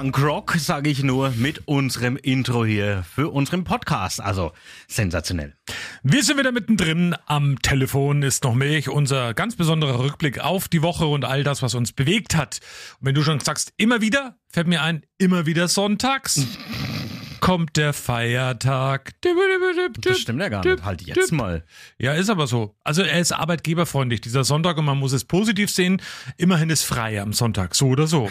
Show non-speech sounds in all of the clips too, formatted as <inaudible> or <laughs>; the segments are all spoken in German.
Punkrock, sage ich nur, mit unserem Intro hier für unseren Podcast. Also sensationell. Wir sind wieder mittendrin. Am Telefon ist noch Milch, unser ganz besonderer Rückblick auf die Woche und all das, was uns bewegt hat. Und wenn du schon sagst, immer wieder, fällt mir ein, immer wieder sonntags kommt der Feiertag. Das stimmt ja gar nicht. Halt jetzt mal. Ja, ist aber so. Also er ist arbeitgeberfreundlich, dieser Sonntag, und man muss es positiv sehen. Immerhin ist frei am Sonntag, so oder so.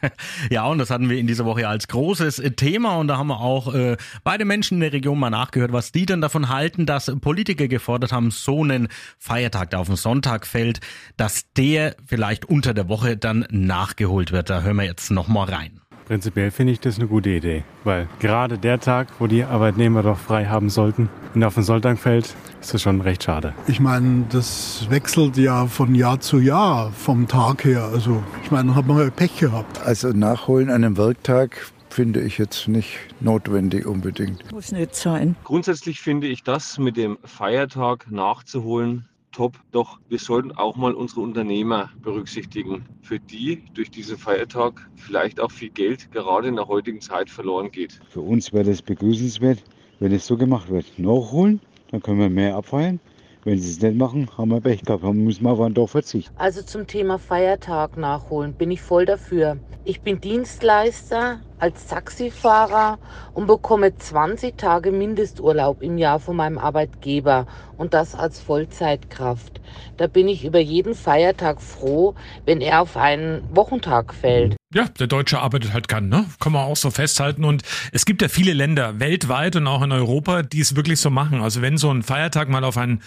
<laughs> ja, und das hatten wir in dieser Woche als großes Thema und da haben wir auch äh, beide Menschen in der Region mal nachgehört, was die denn davon halten, dass Politiker gefordert haben, so einen Feiertag, der auf den Sonntag fällt, dass der vielleicht unter der Woche dann nachgeholt wird. Da hören wir jetzt nochmal rein. Prinzipiell finde ich das eine gute Idee, weil gerade der Tag, wo die Arbeitnehmer doch frei haben sollten, und auf den Sonntag fällt, ist das schon recht schade. Ich meine, das wechselt ja von Jahr zu Jahr vom Tag her. Also ich meine, hat man ja Pech gehabt. Also nachholen an einem Werktag finde ich jetzt nicht notwendig unbedingt. Muss nicht sein. Grundsätzlich finde ich das mit dem Feiertag nachzuholen top. Doch wir sollten auch mal unsere Unternehmer berücksichtigen, für die durch diesen Feiertag vielleicht auch viel Geld gerade in der heutigen Zeit verloren geht. Für uns wäre das begrüßenswert, wenn es so gemacht wird. Nachholen, dann können wir mehr abfeiern. Wenn sie es nicht machen, haben wir Pech gehabt, dann müssen wir aber doch verzichten. Also zum Thema Feiertag nachholen bin ich voll dafür. Ich bin Dienstleister als Taxifahrer und bekomme 20 Tage Mindesturlaub im Jahr von meinem Arbeitgeber und das als Vollzeitkraft. Da bin ich über jeden Feiertag froh, wenn er auf einen Wochentag fällt. Ja, der Deutsche arbeitet halt kann, ne? Kann man auch so festhalten. Und es gibt ja viele Länder weltweit und auch in Europa, die es wirklich so machen. Also wenn so ein Feiertag mal auf einen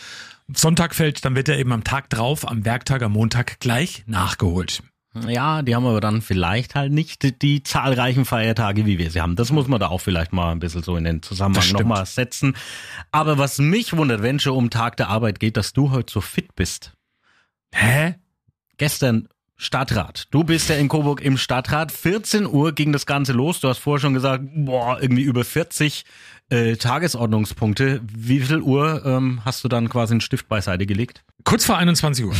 Sonntag fällt, dann wird er eben am Tag drauf, am Werktag, am Montag gleich nachgeholt. Ja, die haben aber dann vielleicht halt nicht die zahlreichen Feiertage, wie wir sie haben. Das muss man da auch vielleicht mal ein bisschen so in den Zusammenhang nochmal setzen. Aber was mich wundert, wenn schon um Tag der Arbeit geht, dass du heute so fit bist. Hä? Gestern Stadtrat. Du bist ja in Coburg im Stadtrat. 14 Uhr ging das Ganze los. Du hast vorher schon gesagt, boah, irgendwie über 40 äh, Tagesordnungspunkte. Wie viel Uhr ähm, hast du dann quasi einen Stift beiseite gelegt? Kurz vor 21 Uhr.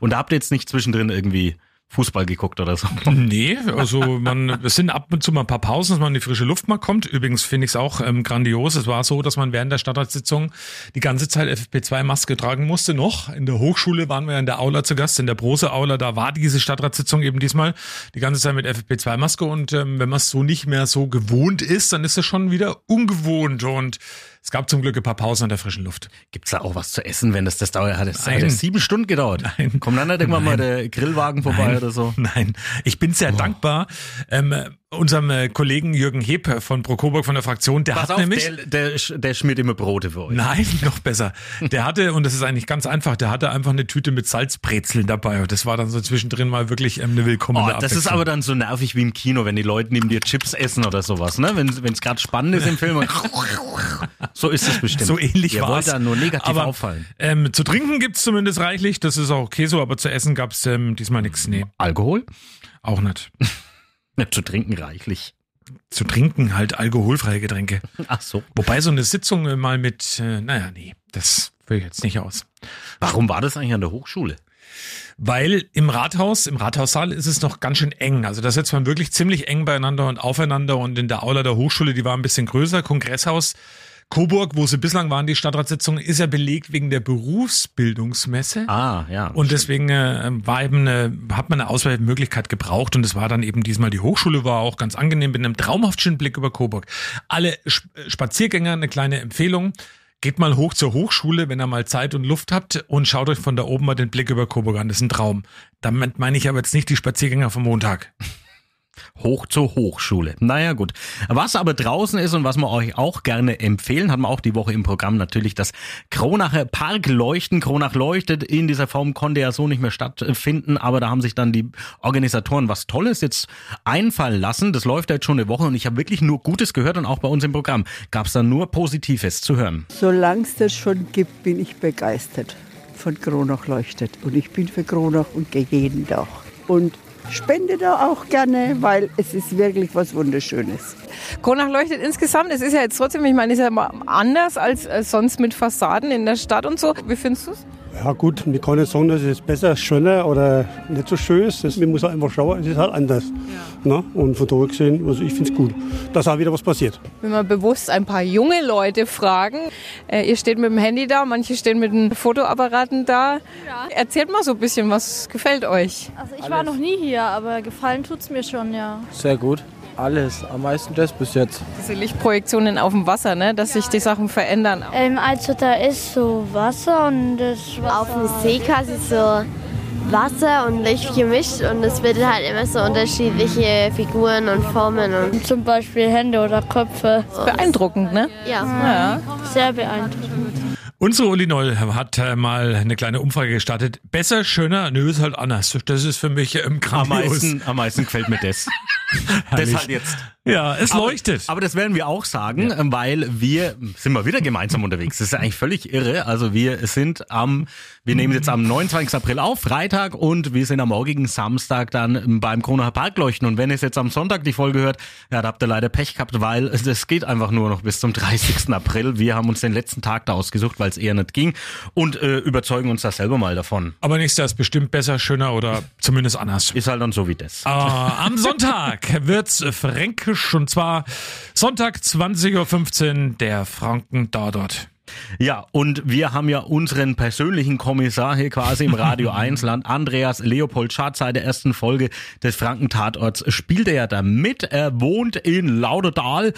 Und da habt ihr jetzt nicht zwischendrin irgendwie Fußball geguckt oder so? Nee, also man, es sind ab und zu mal ein paar Pausen, dass man in die frische Luft mal kommt. Übrigens finde ich es auch ähm, grandios. Es war so, dass man während der Stadtratssitzung die ganze Zeit FFP2-Maske tragen musste noch. In der Hochschule waren wir in der Aula zu Gast, in der Brose-Aula, da war diese Stadtratssitzung eben diesmal die ganze Zeit mit FFP2-Maske und ähm, wenn man es so nicht mehr so gewohnt ist, dann ist es schon wieder ungewohnt und es gab zum Glück ein paar Pausen an der frischen Luft. Gibt's da auch was zu essen, wenn das das dauert? Hat es hat sieben Stunden gedauert? Nein. Kommt dann nicht irgendwann Nein. mal der Grillwagen vorbei Nein. oder so? Nein. Ich bin sehr oh. dankbar. Ähm, unserem äh, Kollegen Jürgen Heb von Prokoburg von der Fraktion, der Pass hat auf, nämlich. Der, der, der schmiert immer Brote für euch. Nein, <laughs> noch besser. Der hatte, und das ist eigentlich ganz einfach, der hatte einfach eine Tüte mit Salzbrezeln dabei. Und das war dann so zwischendrin mal wirklich ähm, eine willkommene oh, Das ist aber dann so nervig wie im Kino, wenn die Leute neben dir Chips essen oder sowas, ne? Wenn es gerade spannend ist im Film. <laughs> so ist es bestimmt. So ähnlich war es. da nur negativ aber, auffallen. Ähm, zu trinken gibt's zumindest reichlich, das ist auch okay so, aber zu essen gab's ähm, diesmal nichts. Nee. Alkohol? Auch nicht. Ja, zu trinken reichlich. Zu trinken halt alkoholfreie Getränke. <laughs> Ach so. Wobei so eine Sitzung äh, mal mit, äh, naja, nee, das will ich jetzt nicht aus. Warum war das eigentlich an der Hochschule? Weil im Rathaus, im Rathaussaal ist es noch ganz schön eng. Also da sitzt man wirklich ziemlich eng beieinander und aufeinander und in der Aula der Hochschule, die war ein bisschen größer, Kongresshaus. Coburg, wo sie bislang waren, die Stadtratssitzung, ist ja belegt wegen der Berufsbildungsmesse. Ah, ja. Und deswegen äh, war eben eine, hat man eine Auswahlmöglichkeit gebraucht und es war dann eben diesmal die Hochschule, war auch ganz angenehm mit einem traumhaft schönen Blick über Coburg. Alle Spaziergänger, eine kleine Empfehlung. Geht mal hoch zur Hochschule, wenn ihr mal Zeit und Luft habt und schaut euch von da oben mal den Blick über Coburg an. Das ist ein Traum. Damit meine ich aber jetzt nicht die Spaziergänger vom Montag. Hoch zur Hochschule. Naja, gut. Was aber draußen ist und was wir euch auch gerne empfehlen, haben wir auch die Woche im Programm natürlich das Kronacher Park leuchten. Kronach leuchtet. In dieser Form konnte ja so nicht mehr stattfinden, aber da haben sich dann die Organisatoren was Tolles jetzt einfallen lassen. Das läuft jetzt schon eine Woche und ich habe wirklich nur Gutes gehört und auch bei uns im Programm gab es dann nur Positives zu hören. Solange es das schon gibt, bin ich begeistert von Kronach leuchtet. Und ich bin für Kronach und gehe jeden Tag. Und spende da auch gerne, weil es ist wirklich was Wunderschönes. Kronach leuchtet insgesamt, es ist ja jetzt trotzdem, ich meine, es ist ja mal anders als äh, sonst mit Fassaden in der Stadt und so. Wie findest du es? Ja gut, ich kann nicht sagen, dass es besser, schöner oder nicht so schön ist. Das, man muss halt einfach schauen, es ist halt anders. Ja. Und von daher gesehen, also ich finde es gut, dass auch wieder was passiert. Wenn wir bewusst ein paar junge Leute fragen, äh, ihr steht mit dem Handy da, manche stehen mit den Fotoapparaten da. Ja. Erzählt mal so ein bisschen, was gefällt euch? Also ich Alles. war noch nie hier, aber gefallen tut es mir schon, ja. Sehr gut alles, am meisten das bis jetzt. Diese Lichtprojektionen auf dem Wasser, ne? dass sich die Sachen verändern. Ähm, also da ist so Wasser und das Wasser Auf dem See quasi so Wasser und Licht gemischt und es bildet halt immer so unterschiedliche Figuren und Formen. Und Zum Beispiel Hände oder Köpfe. Beeindruckend, ne? Ja. ja. Sehr beeindruckend. Unsere Uli Noll hat äh, mal eine kleine Umfrage gestartet. Besser, schöner, nö, ist halt anders. Das ist für mich ähm, grandios. Am meisten, am meisten gefällt mir das. <laughs> das halt jetzt. Ja, es leuchtet. Aber, aber das werden wir auch sagen, ja. weil wir sind mal wieder gemeinsam unterwegs. Das ist eigentlich völlig irre. Also wir sind am, wir nehmen jetzt am 29. April auf, Freitag, und wir sind am morgigen Samstag dann beim Kronacher Parkleuchten. Und wenn es jetzt am Sonntag die Folge hört, ja, da habt ihr leider Pech gehabt, weil es geht einfach nur noch bis zum 30. April. Wir haben uns den letzten Tag da ausgesucht, weil es eher nicht ging und äh, überzeugen uns da selber mal davon. Aber nächstes Jahr ist bestimmt besser, schöner oder zumindest anders. Ist halt dann so wie das. Äh, am <laughs> Sonntag wird's fränkisch und zwar Sonntag 20.15 Uhr der Franken Tatort. Ja, und wir haben ja unseren persönlichen Kommissar hier quasi im Radio <laughs> 1 Land, Andreas Leopold Schatz, seit der ersten Folge des Franken-Tatorts spielt er ja da mit. Er wohnt in Lauderdal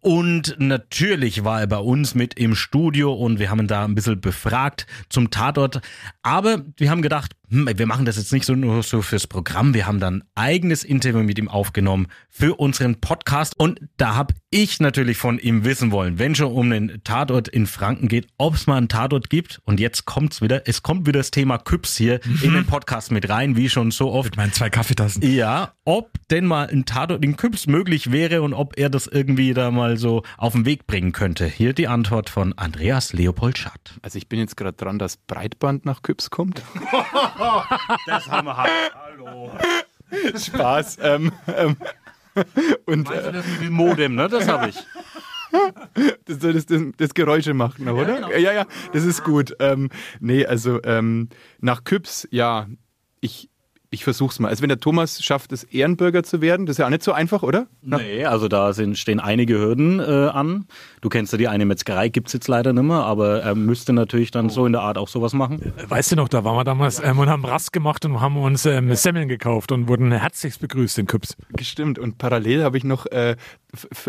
und natürlich war er bei uns mit im Studio und wir haben ihn da ein bisschen befragt zum Tatort. Aber wir haben gedacht, hm, wir machen das jetzt nicht so nur so fürs Programm, wir haben dann eigenes Interview mit ihm aufgenommen für unseren Podcast und da habe ich natürlich von ihm wissen wollen, wenn schon um einen Tatort in Franken geht, ob es mal einen Tatort gibt und jetzt kommt's wieder, es kommt wieder das Thema Küps hier mhm. in den Podcast mit rein, wie schon so oft. Mit meinen zwei Kaffeetassen. Ja, ob denn mal ein Tatort in Küps möglich wäre und ob er das irgendwie da mal so auf den Weg bringen könnte. Hier die Antwort von Andreas Leopold Schatt. Also ich bin jetzt gerade dran, dass Breitband nach Küps kommt. <laughs> das haben wir hart. Hallo. Spaß. Ähm, ähm, und, Meinst du das mit dem Modem, ne? Das habe ich. Das soll das, das, das Geräusche machen, oder? Ja, genau. ja, ja, das ist gut. Ähm, nee, also ähm, nach Küps, ja, ich, ich versuch's mal. Also wenn der Thomas schafft, es Ehrenbürger zu werden, das ist ja auch nicht so einfach, oder? Nee, also da sind, stehen einige Hürden äh, an. Du kennst ja die eine Metzgerei, gibt's jetzt leider nicht mehr, aber er müsste natürlich dann so in der Art auch sowas machen. Weißt du noch, da waren wir damals ähm, und haben Rast gemacht und haben uns ähm, Semmeln gekauft und wurden herzlichst begrüßt in Küps. Gestimmt. Und parallel habe ich noch äh,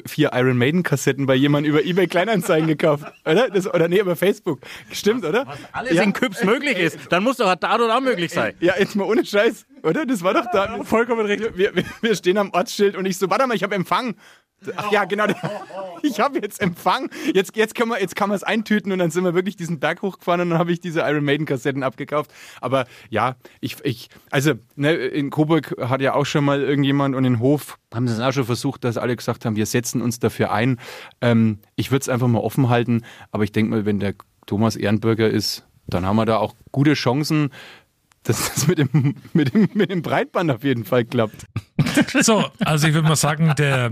vier Iron Maiden Kassetten bei jemandem über eBay Kleinanzeigen gekauft, <laughs> oder? Das, oder nee, über Facebook. Stimmt, oder? Was alles ja. in Küps möglich ist, dann muss doch da oder auch möglich sein. Ja, jetzt mal ohne Scheiß oder? Das war doch da. Vollkommen richtig. Wir, wir, wir stehen am Ortsschild und ich so, warte mal, ich habe Empfang. Ach ja, genau. <laughs> Ich habe jetzt Empfang. Jetzt, jetzt, kann man, jetzt kann man es eintüten und dann sind wir wirklich diesen Berg hochgefahren und dann habe ich diese Iron Maiden Kassetten abgekauft. Aber ja, ich, ich also ne, in Coburg hat ja auch schon mal irgendjemand und in Hof haben sie es auch schon versucht, dass alle gesagt haben, wir setzen uns dafür ein. Ähm, ich würde es einfach mal offen halten, aber ich denke mal, wenn der Thomas Ehrenbürger ist, dann haben wir da auch gute Chancen, dass das mit dem, mit, dem, mit dem Breitband auf jeden Fall klappt. So, also ich würde mal sagen, der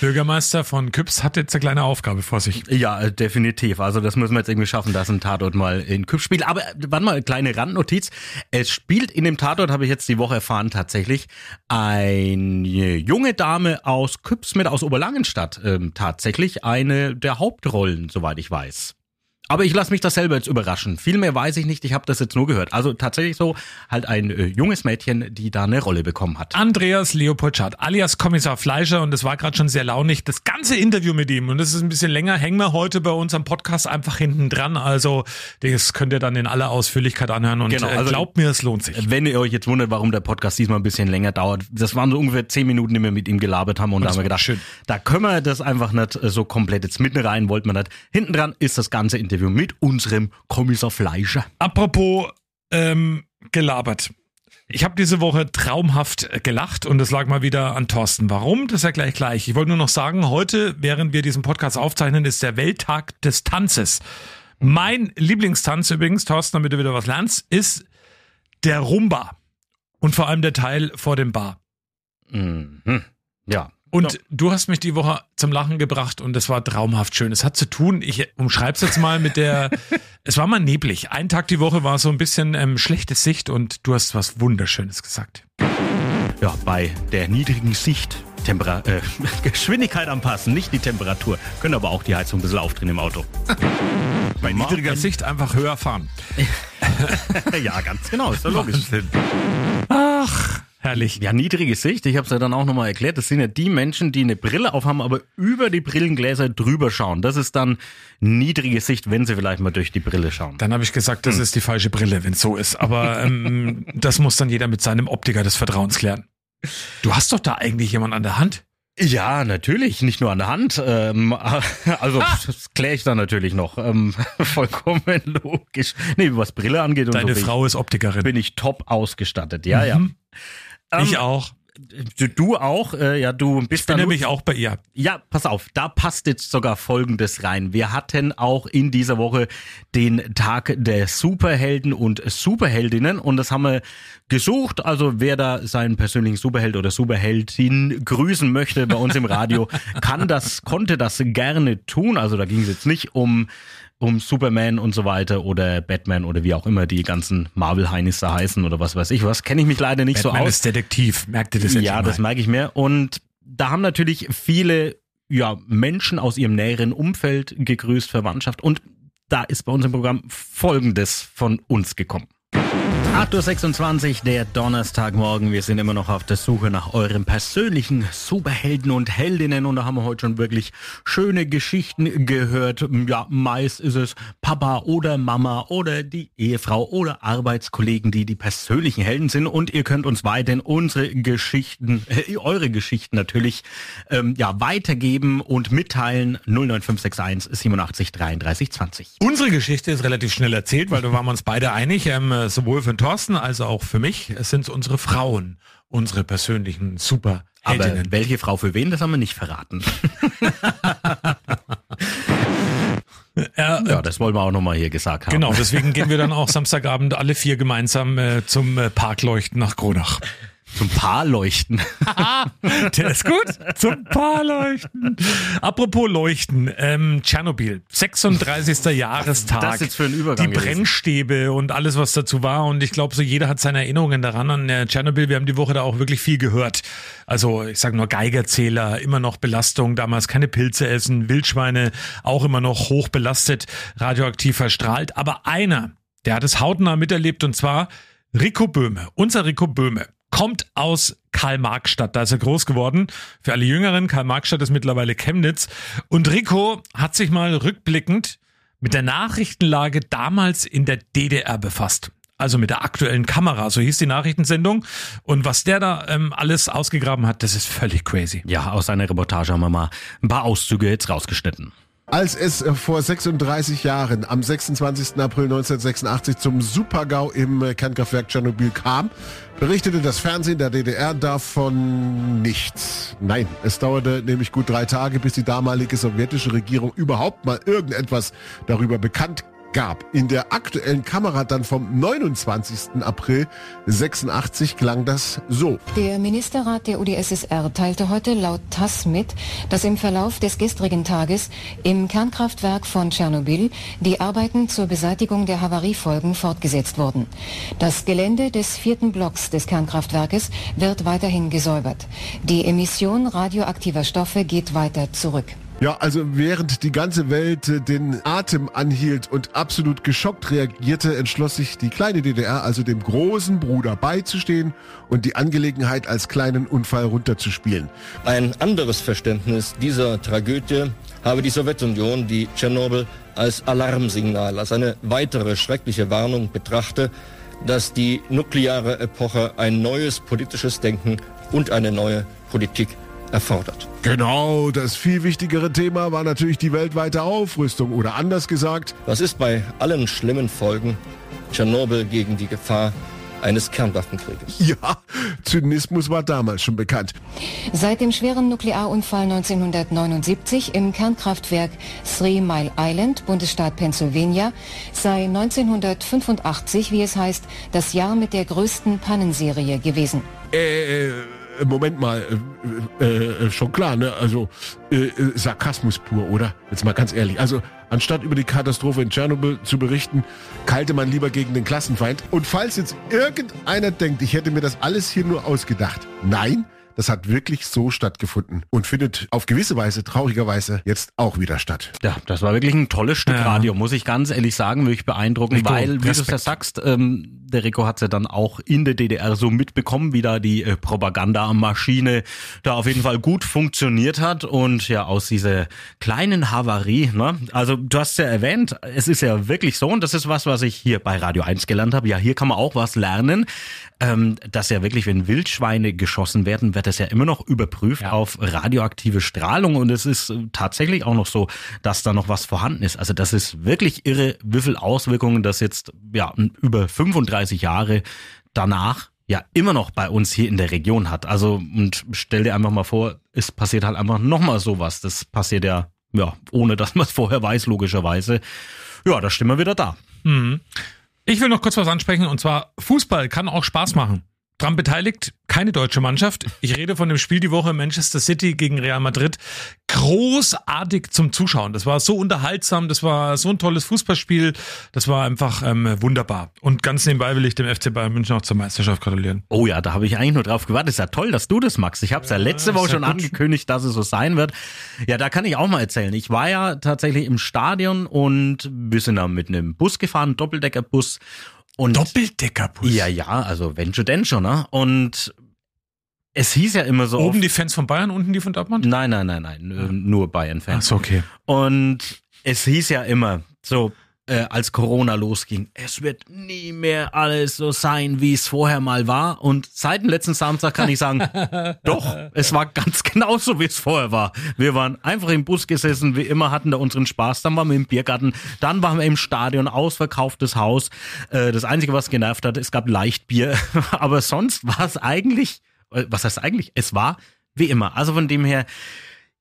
Bürgermeister von Küps hat jetzt eine kleine Aufgabe vor sich. Ja, äh, definitiv. Also das müssen wir jetzt irgendwie schaffen, dass ein Tatort mal in Küps spielt. Aber äh, warte mal, eine kleine Randnotiz. Es spielt in dem Tatort, habe ich jetzt die Woche erfahren, tatsächlich eine junge Dame aus Küps mit aus Oberlangenstadt. Ähm, tatsächlich eine der Hauptrollen, soweit ich weiß. Aber ich lasse mich das selber jetzt überraschen. Viel mehr weiß ich nicht, ich habe das jetzt nur gehört. Also tatsächlich so halt ein äh, junges Mädchen, die da eine Rolle bekommen hat. Andreas Leopoldschat, alias Kommissar Fleischer und es war gerade schon sehr launig. Das ganze Interview mit ihm und das ist ein bisschen länger, hängen wir heute bei uns am Podcast einfach hinten dran. Also das könnt ihr dann in aller Ausführlichkeit anhören und genau, äh, also, glaubt mir, es lohnt sich. Wenn ihr euch jetzt wundert, warum der Podcast diesmal ein bisschen länger dauert, das waren so ungefähr zehn Minuten, die wir mit ihm gelabert haben und, und da haben wir gedacht, schön. da können wir das einfach nicht äh, so komplett jetzt mitten rein, wollten wir nicht. Hinten dran ist das ganze Interview Interview mit unserem Kommissar Fleischer. Apropos ähm, gelabert. Ich habe diese Woche traumhaft gelacht und es lag mal wieder an Thorsten. Warum? Das erkläre ich gleich. Ich wollte nur noch sagen, heute, während wir diesen Podcast aufzeichnen, ist der Welttag des Tanzes. Mein Lieblingstanz übrigens, Thorsten, damit du wieder was lernst, ist der Rumba. Und vor allem der Teil vor dem Bar. Mhm. Ja. Und du hast mich die Woche zum Lachen gebracht und es war traumhaft schön. Es hat zu tun, ich umschreib's jetzt mal mit der, <laughs> es war mal neblig. Ein Tag die Woche war so ein bisschen ähm, schlechte Sicht und du hast was Wunderschönes gesagt. Ja, bei der niedrigen Sicht, Tempera äh, <laughs> Geschwindigkeit anpassen, nicht die Temperatur. Können aber auch die Heizung ein bisschen aufdrehen im Auto. <laughs> Bei niedriger Sicht einfach höher fahren. ja, ganz genau, ist doch logisch. Ach, herrlich. Ja, niedrige Sicht, ich habe es ja dann auch nochmal erklärt, das sind ja die Menschen, die eine Brille aufhaben, aber über die Brillengläser drüber schauen. Das ist dann niedrige Sicht, wenn sie vielleicht mal durch die Brille schauen. Dann habe ich gesagt, das ist die falsche Brille, wenn es so ist. Aber ähm, <laughs> das muss dann jeder mit seinem Optiker des Vertrauens klären. Du hast doch da eigentlich jemand an der Hand. Ja, natürlich, nicht nur an der Hand. Ähm, <laughs> also Ah! das kläre ich dann natürlich noch. Ähm, <laughs> vollkommen logisch. Nee, was Brille angeht und Deine so Frau ist Optikerin. ich, bin ich top ausgestattet. Ja, ja. Ähm, Ich auch. Du, du auch, äh, ja, du bist Ich bin nämlich auch bei ihr. Ja, pass auf, da passt jetzt sogar Folgendes rein. Wir hatten auch in dieser Woche den Tag der Superhelden und Superheldinnen und das haben wir gesucht. Also wer da seinen persönlichen Superheld oder Superheldin grüßen möchte bei uns im Radio, <laughs> kann das, konnte das gerne tun. Also da ging es jetzt nicht um um Superman und so weiter oder Batman oder wie auch immer die ganzen Marvel-Heinis da heißen oder was weiß ich was. Kenne ich mich leider nicht Batman so aus. ist Detektiv. Merkt ihr das jetzt Ja, schon das mal? merke ich mir. Und da haben natürlich viele ja, Menschen aus ihrem näheren Umfeld gegrüßt, Verwandtschaft. Und da ist bei uns im Programm Folgendes von uns gekommen. 8.26 Uhr, der Donnerstagmorgen. Wir sind immer noch auf der Suche nach eurem persönlichen Superhelden und Heldinnen und da haben wir heute schon wirklich schöne Geschichten gehört. Ja, meist ist es Papa oder Mama oder die Ehefrau oder Arbeitskollegen, die die persönlichen Helden sind und ihr könnt uns weiterhin unsere Geschichten, äh, eure Geschichten natürlich ähm, ja, weitergeben und mitteilen 09561 87 33 20. Unsere Geschichte ist relativ schnell erzählt, weil da waren wir uns beide einig, ähm, äh, sowohl für den Thorsten als auch für mich. Es sind unsere Frauen, unsere persönlichen Aber Superheldinnen. welche Frau für wen, das haben wir nicht verraten. <laughs> Ja, das wollen wir auch nochmal hier gesagt haben. Genau, deswegen gehen wir dann auch Samstagabend alle vier gemeinsam äh, zum äh, Parkleuchten nach Kronach. Zum Paarleuchten. <laughs> Der ist gut. Zum Paarleuchten. Apropos Leuchten, ähm, Tschernobyl, 36. Jahrestag. das jetzt für ein Übergang Die gewesen? Brennstäbe und alles, was dazu war. Und ich glaube, so jeder hat seine Erinnerungen daran an äh, Tschernobyl. Wir haben die Woche da auch wirklich viel gehört. Also ich sage nur Geigerzähler, immer noch Belastung, damals keine Pilze essen, Wildschweine auch immer noch hoch belastet, radioaktiv verstrahlt. Aber einer, der hat es hautnah miterlebt und zwar Rico Böhme. Unser Rico Böhme kommt aus Karl-Marx-Stadt. Da ist er groß geworden. Für alle Jüngeren, Karl-Marx-Stadt ist mittlerweile Chemnitz. Und Rico hat sich mal rückblickend mit der Nachrichtenlage damals in der DDR befasst. Also mit der aktuellen Kamera, so hieß die Nachrichtensendung. Und was der da ähm, alles ausgegraben hat, das ist völlig crazy. Ja, aus seiner Reportage haben wir mal ein paar Auszüge jetzt rausgeschnitten. Als es äh, vor 36 Jahren am 26. April 1986 zum Supergau im äh, Kernkraftwerk Tschernobyl kam, berichtete das Fernsehen der DDR davon nichts. Nein, es dauerte nämlich gut drei Tage, bis die damalige sowjetische Regierung überhaupt mal irgendetwas darüber bekannt gab. In der aktuellen Kamera dann vom 29. April 86 klang das so. Der Ministerrat der UdSSR teilte heute laut TASS mit, dass im Verlauf des gestrigen Tages im Kernkraftwerk von Tschernobyl die Arbeiten zur Beseitigung der Havariefolgen fortgesetzt wurden. Das Gelände des vierten Blocks des Kernkraftwerkes wird weiterhin gesäubert. Die Emission radioaktiver Stoffe geht weiter zurück. Ja, also während die ganze Welt äh, den Atem anhielt und absolut geschockt reagierte, entschloss sich die kleine DDR also dem großen Bruder beizustehen und die Angelegenheit als kleinen Unfall runterzuspielen. Ein anderes Verständnis dieser Tragödie habe die Sowjetunion, die Tschernobyl als Alarmsignal, als eine weitere schreckliche Warnung betrachte, dass die nukleare Epoche ein neues politisches Denken und eine neue Politik erfordert. Genau, das viel wichtigere Thema war natürlich die weltweite Aufrüstung oder anders gesagt, Was ist bei allen schlimmen Folgen Tschernobyl gegen die Gefahr eines Kernwaffenkrieges. Ja, Zynismus war damals schon bekannt. Seit dem schweren Nuklearunfall 1979 im Kernkraftwerk Three Mile Island, Bundesstaat Pennsylvania, sei 1985, wie es heißt, das Jahr mit der größten Pannenserie gewesen. Äh, Moment mal, äh, äh, schon klar, ne? Also äh, äh, Sarkasmus pur, oder? Jetzt mal ganz ehrlich. Also anstatt über die Katastrophe in Tschernobyl zu berichten, kalte man lieber gegen den Klassenfeind. Und falls jetzt irgendeiner denkt, ich hätte mir das alles hier nur ausgedacht, nein. Das hat wirklich so stattgefunden und findet auf gewisse Weise, traurigerweise, jetzt auch wieder statt. Ja, das war wirklich ein tolles Stück Ja. Radio, muss ich ganz ehrlich sagen, wirklich beeindruckend, Rico, weil, wie du es ja sagst, ähm, der Rico hat ja dann auch in der DDR so mitbekommen, wie da die äh, Propagandamaschine da auf jeden Fall gut funktioniert hat und ja aus dieser kleinen Havarie, ne? Also du hast ja erwähnt, es ist ja wirklich so und das ist was, was ich hier bei Radio 1 gelernt habe. Ja, hier kann man auch was lernen, ähm, dass ja wirklich, wenn Wildschweine geschossen werden, wird das ja immer noch überprüft auf radioaktive Strahlung und es ist äh, tatsächlich auch noch so, dass da noch was vorhanden ist. Also das ist wirklich irre, wie viel Auswirkungen das jetzt ja über 35 Jahre danach ja immer noch bei uns hier in der Region hat. Also und stell dir einfach mal vor, es passiert halt einfach nochmal sowas. Das passiert ja ja ohne dass man es vorher weiß logischerweise. Ja, da stehen wir wieder da. Mhm. Ich will noch kurz was ansprechen und zwar Fußball kann auch Spaß machen. Dran beteiligt keine deutsche Mannschaft. Ich rede von dem Spiel die Woche Manchester City gegen Real Madrid. Großartig zum Zuschauen. Das war so unterhaltsam, das war so ein tolles Fußballspiel. Das war einfach ähm, wunderbar. Und ganz nebenbei will ich dem FC Bayern München auch zur Meisterschaft gratulieren. Oh ja, da habe ich eigentlich nur drauf gewartet. Ist ja toll, dass du das magst. Ich habe es ja, letzte Woche ja schon gut. angekündigt, dass es so sein wird. Ja, da kann ich auch mal erzählen. Ich war ja tatsächlich im Stadion und wir sind da mit einem Bus gefahren, Doppeldeckerbus. Und Doppeldeckerbus? Ja, ja, also wenn schon denn schon, ne? Und es hieß ja immer so. Oben die Fans von Bayern, unten die von Dortmund? Nein, nein, nein, nein, äh, nur Bayern-Fans. Ach so, okay. Und es hieß ja immer, so äh, als Corona losging, es wird nie mehr alles so sein, wie es vorher mal war. Und seit dem letzten Samstag kann ich sagen, <laughs> doch, es war ganz genauso, wie es vorher war. Wir waren einfach im Bus gesessen, wie immer hatten da unseren Spaß. Dann waren wir im Biergarten, dann waren wir im Stadion, ausverkauftes Haus. Äh, das Einzige, was genervt hat, es gab Leichtbier. <laughs> Aber sonst war es eigentlich, äh, was heißt eigentlich? Es war wie immer. Also von dem her,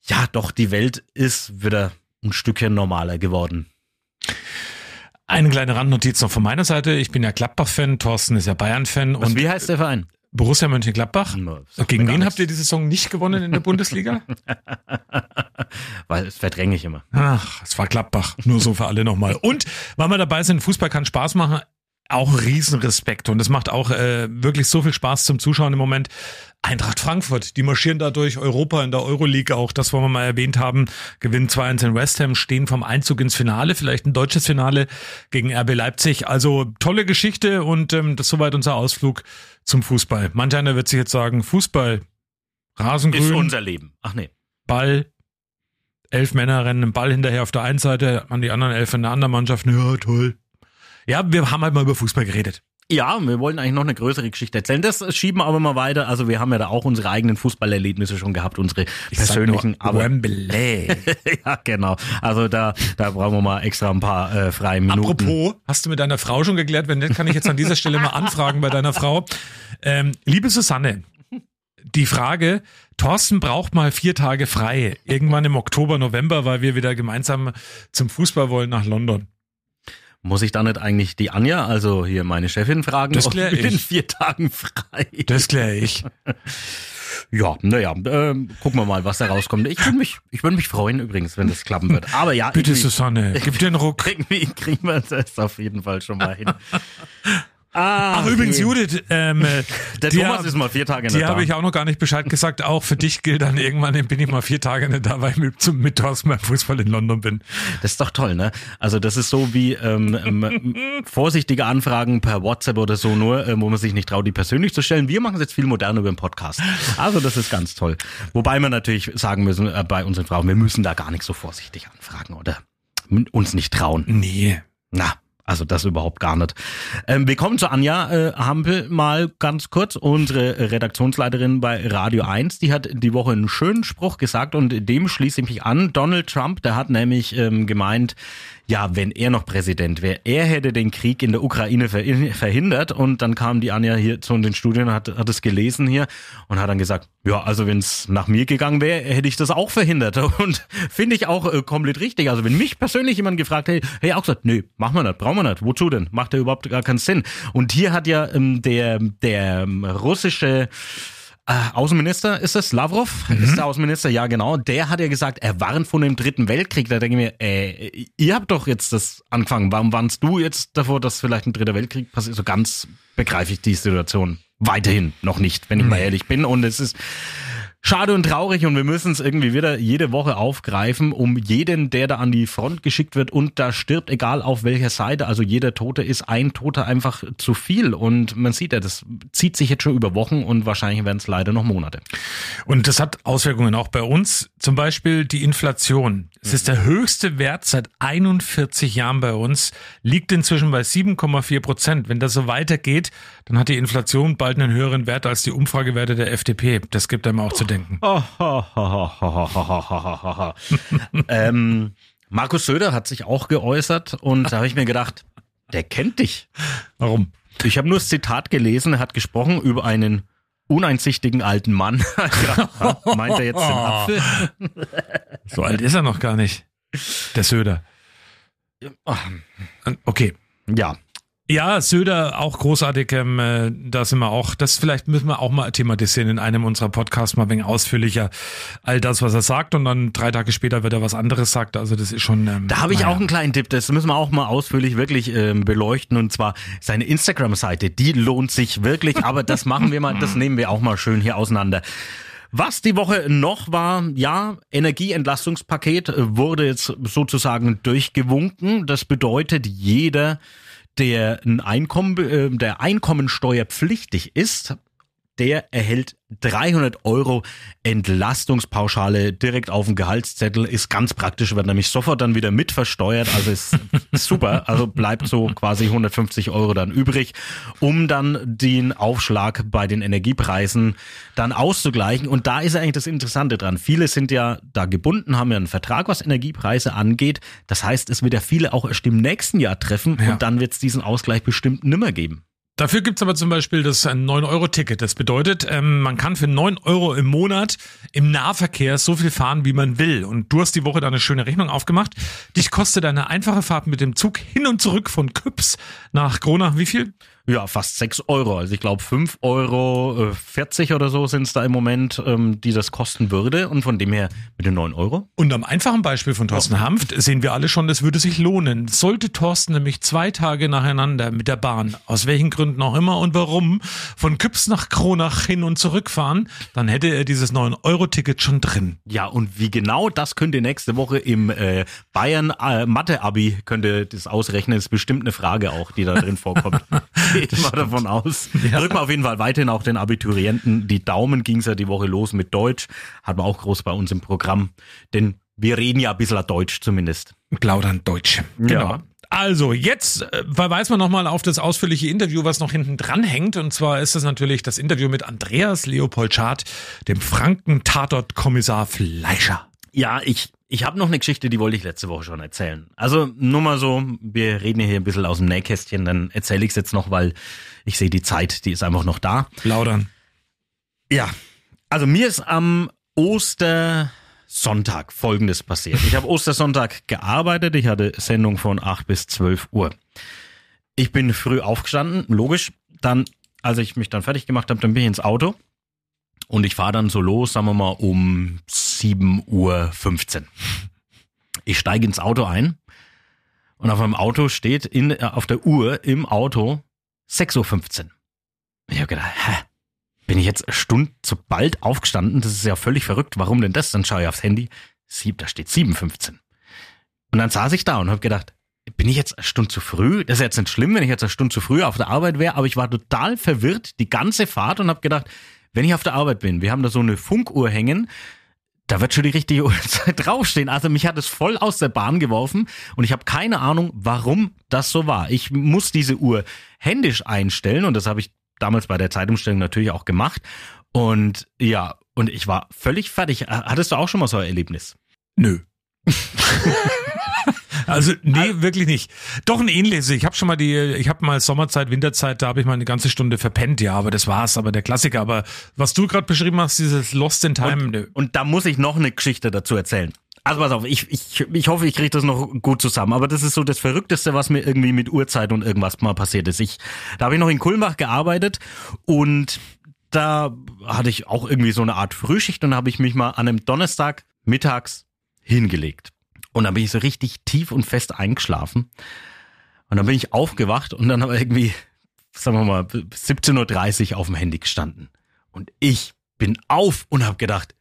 ja, doch, die Welt ist wieder ein Stückchen normaler geworden. Eine kleine Randnotiz noch von meiner Seite. Ich bin ja Gladbach-Fan, Thorsten ist ja Bayern-Fan. Und wie heißt der Verein? Borussia Mönchengladbach. sagt Gegen mir gar wen habt ihr die Saison nicht gewonnen in der Bundesliga? <laughs> Weil das verdränge ich immer. Ach, es war Gladbach. Nur so für alle nochmal. Und weil wir dabei sind, Fußball kann Spaß machen. Auch Riesenrespekt. Und es macht auch äh, wirklich so viel Spaß zum Zuschauen im Moment. Eintracht Frankfurt, die marschieren da durch Europa in der Euroleague auch, das wollen wir mal erwähnt haben, gewinnen 2-1 in West Ham, stehen vom Einzug ins Finale, vielleicht ein deutsches Finale gegen RB Leipzig. Also tolle Geschichte und ähm, das ist soweit unser Ausflug zum Fußball. Manch einer wird sich jetzt sagen, Fußball, Rasengrün. Ist unser Leben. Ach nee. Ball, elf Männer rennen einen Ball hinterher auf der einen Seite, an die anderen elf in der anderen Mannschaft. Ja, toll. Ja, wir haben halt mal über Fußball geredet. Ja, wir wollten eigentlich noch eine größere Geschichte erzählen. Das schieben wir aber mal weiter. Also wir haben ja da auch unsere eigenen Fußballerlebnisse schon gehabt, unsere Ich sag persönlichen. nur Wembley. <laughs> ja, genau. Also da, da brauchen wir mal extra ein paar äh, freie Minuten. Apropos, hast du mit deiner Frau schon geklärt? Wenn nicht, kann ich jetzt an dieser Stelle mal anfragen bei deiner Frau. Ähm, liebe Susanne, die Frage, Thorsten braucht mal vier Tage frei, irgendwann im Oktober, November, weil wir wieder gemeinsam zum Fußball wollen nach London. Muss ich da nicht eigentlich die Anja, also hier meine Chefin, fragen, Das ob klär mit den ich. vier Tagen frei Das kläre ich. <laughs> Ja, naja, ähm, gucken wir mal, was da rauskommt. Ich würde mich, ich würde mich freuen übrigens, wenn das klappen wird. Aber ja, Bitte, Susanne, gib dir einen Ruck. <laughs> Irgendwie kriegen wir das auf jeden Fall schon mal hin. <laughs> Ach, übrigens, Judith, ähm, äh, <laughs> Der Thomas hab- ist mal vier Tage nicht Die habe ich auch noch gar nicht Bescheid gesagt. Auch für dich gilt dann irgendwann, bin ich mal vier Tage nicht da, weil ich mit, zum, mit Thorsten beim Fußball in London bin. Das ist doch toll, ne? Also das ist so wie ähm, ähm, <laughs> vorsichtige Anfragen per WhatsApp oder so nur, ähm, wo man sich nicht traut, die persönlich zu stellen. Wir machen es jetzt viel moderner über den Podcast. Also das ist ganz toll. Wobei wir natürlich sagen müssen, äh, bei unseren Frauen, wir müssen da gar nicht so vorsichtig anfragen oder uns nicht trauen. Nee. Na, Also das überhaupt gar nicht. Ähm, wir kommen zu Anja äh, Hampel mal ganz kurz, unsere Redaktionsleiterin bei Radio 1. Die hat die Woche einen schönen Spruch gesagt und dem schließe ich mich an. Donald Trump, der hat nämlich ähm, gemeint, ja, wenn er noch Präsident wäre, er hätte den Krieg in der Ukraine verhindert. Und dann kam die Anja hier zu den Studien hat, hat es gelesen hier und hat dann gesagt, ja, also wenn es nach mir gegangen wäre, hätte ich das auch verhindert. <laughs> Und finde ich auch äh, komplett richtig. Also wenn mich persönlich jemand gefragt hätte, hätte ich auch gesagt, nee, machen wir nicht, brauchen wir nicht. Wozu denn? Macht ja überhaupt gar keinen Sinn. Und hier hat ja ähm, der, der ähm, russische äh, Außenminister ist es, Lavrov mhm. ist der Außenminister, ja genau. Der hat ja gesagt, er warnt von dem dritten Weltkrieg. Da denke ich mir, äh, ihr habt doch jetzt das angefangen. Warum warnst du jetzt davor, dass vielleicht ein dritter Weltkrieg passiert? So ganz begreife ich die Situation weiterhin noch nicht, wenn ich mal ehrlich bin. Und es ist Schade und traurig und wir müssen es irgendwie wieder jede Woche aufgreifen, um jeden, der da an die Front geschickt wird und da stirbt, egal auf welcher Seite. Also jeder Tote ist ein Toter einfach zu viel und man sieht ja, das zieht sich jetzt schon über Wochen und wahrscheinlich werden es leider noch Monate. Und das hat Auswirkungen auch bei uns. Zum Beispiel die Inflation. Es ist der höchste Wert seit 41 Jahren bei uns, liegt inzwischen bei 7,4 Prozent. Wenn das so weitergeht, dann hat die Inflation bald einen höheren Wert als die Umfragewerte der FDP. Das gibt einem auch zu denken. <laughs> ähm, Markus Söder hat sich auch geäußert und da habe ich mir gedacht, der kennt dich. Warum? Ich habe nur das Zitat gelesen, er hat gesprochen über einen uneinsichtigen alten Mann. Meint <laughs> er jetzt den Apfel? so alt ist er noch gar nicht. Der Söder. Okay. Ja. Ja, Söder auch großartig. Ähm, äh, da sind wir auch. Das vielleicht müssen wir auch mal thematisieren in einem unserer Podcasts mal ein wenig ausführlicher. All das, was er sagt und dann drei Tage später wird er was anderes sagt. Also das ist schon. Ähm, da habe ich naja. auch einen kleinen Tipp. Das müssen wir auch mal ausführlich wirklich ähm, beleuchten und zwar seine Instagram-Seite. Die lohnt sich wirklich. Aber das machen wir mal. Das <laughs> nehmen wir auch mal schön hier auseinander. Was die Woche noch war, ja, Energieentlastungspaket wurde jetzt sozusagen durchgewunken. Das bedeutet, jeder der ein Einkommen, äh, der einkommensteuerpflichtig ist, der erhält 300 Euro Entlastungspauschale direkt auf dem Gehaltszettel. Ist ganz praktisch, wird nämlich sofort dann wieder mit versteuert. Also ist <laughs> super. Also bleibt so quasi 150 Euro dann übrig, um dann den Aufschlag bei den Energiepreisen dann auszugleichen. Und da ist eigentlich das Interessante dran. Viele sind ja da gebunden, haben ja einen Vertrag, was Energiepreise angeht. Das heißt, es wird ja viele auch erst im nächsten Jahr treffen ja. und dann wird es diesen Ausgleich bestimmt nimmer geben. Dafür gibt's aber zum Beispiel das 9-Euro-Ticket. Das bedeutet, ähm, man kann für 9 Euro im Monat im Nahverkehr so viel fahren, wie man will. Und du hast die Woche da eine schöne Rechnung aufgemacht. Dich kostet eine einfache Fahrt mit dem Zug hin und zurück von Küps nach Kronach wie viel? Ja, fast sechs Euro. Also ich glaube fünf Euro 40 äh, oder so sind es da im Moment, ähm, die das kosten würde. Und von dem her mit den neun Euro. Und am einfachen Beispiel von Thorsten ja. Hanft sehen wir alle schon, das würde sich lohnen. Sollte Thorsten nämlich zwei Tage nacheinander mit der Bahn, aus welchen Gründen auch immer und warum, von Küps nach Kronach hin und zurück fahren, dann hätte er dieses 9-Euro-Ticket schon drin. Ja, und wie genau das könnt ihr nächste Woche im äh, Bayern äh, Mathe-Abi könnt ihr das ausrechnen. Das ist bestimmt eine Frage auch, die da drin vorkommt. <laughs> <laughs> geht mal davon aus. Ja. Drücken wir auf jeden Fall weiterhin auch den Abiturienten die Daumen. Ging es ja die Woche los mit Deutsch. Hat man auch groß bei uns im Programm. Denn wir reden ja ein bisschen Deutsch zumindest. Plaudern Deutsch. Genau. Ja. Also, jetzt äh, verweisen wir nochmal auf das ausführliche Interview, was noch hinten dran hängt. Und zwar ist es natürlich das Interview mit Andreas Leopold Schad, dem Franken-Tatort-Kommissar Fleischer. Ja, ich ich habe noch eine Geschichte, die wollte ich letzte Woche schon erzählen. Also nur mal so, wir reden hier ein bisschen aus dem Nähkästchen, dann erzähle ich es jetzt noch, weil ich sehe die Zeit, die ist einfach noch da. Plaudern. Ja, also mir ist am Ostersonntag Folgendes passiert. Ich habe Ostersonntag gearbeitet, ich hatte Sendung von 8 bis 12 Uhr. Ich bin früh aufgestanden, logisch. Dann, als ich mich dann fertig gemacht habe, dann bin ich ins Auto und ich fahre dann so los, sagen wir mal, um 7.15 Uhr. Ich steige ins Auto ein und auf meinem Auto steht in, äh, auf der Uhr im Auto 6.15 Uhr. Ich habe gedacht, hä? Bin ich jetzt eine Stunde zu bald aufgestanden? Das ist ja völlig verrückt. Warum denn das? Dann schaue ich aufs Handy. Sieb, da steht 7.15 Und dann saß ich da und habe gedacht, bin ich jetzt eine Stunde zu früh? Das ist jetzt nicht schlimm, wenn ich jetzt eine Stunde zu früh auf der Arbeit wäre, aber ich war total verwirrt die ganze Fahrt und habe gedacht, wenn ich auf der Arbeit bin, wir haben da so eine Funkuhr hängen, da wird schon die richtige <laughs> Uhrzeit draufstehen. Also mich hat es voll aus der Bahn geworfen und ich habe keine Ahnung, warum das so war. Ich muss diese Uhr händisch einstellen und das habe ich damals bei der Zeitumstellung natürlich auch gemacht. Und ja, und ich war völlig fertig. Hattest du auch schon mal so ein Erlebnis? Nö. <laughs> Also nee, wirklich nicht. Doch ein ähnliches. Ich habe schon mal die, ich habe mal Sommerzeit, Winterzeit, da habe ich mal eine ganze Stunde verpennt, ja, aber das war's, aber der Klassiker. Aber was du gerade beschrieben hast, dieses Lost in Time. Und, und da muss ich noch eine Geschichte dazu erzählen. Also pass auf, ich, ich, ich hoffe, ich kriege das noch gut zusammen. Aber das ist so das Verrückteste, was mir irgendwie mit Uhrzeit und irgendwas mal passiert ist. Ich, da habe ich noch in Kulmbach gearbeitet und da hatte ich auch irgendwie so eine Art Frühschicht und habe ich mich mal an einem Donnerstag mittags hingelegt. Und dann bin ich so richtig tief und fest eingeschlafen. Und dann bin ich aufgewacht und dann aber <laughs> irgendwie, sagen wir mal, 17.30 Uhr auf dem Handy gestanden. Und ich bin auf und habe gedacht,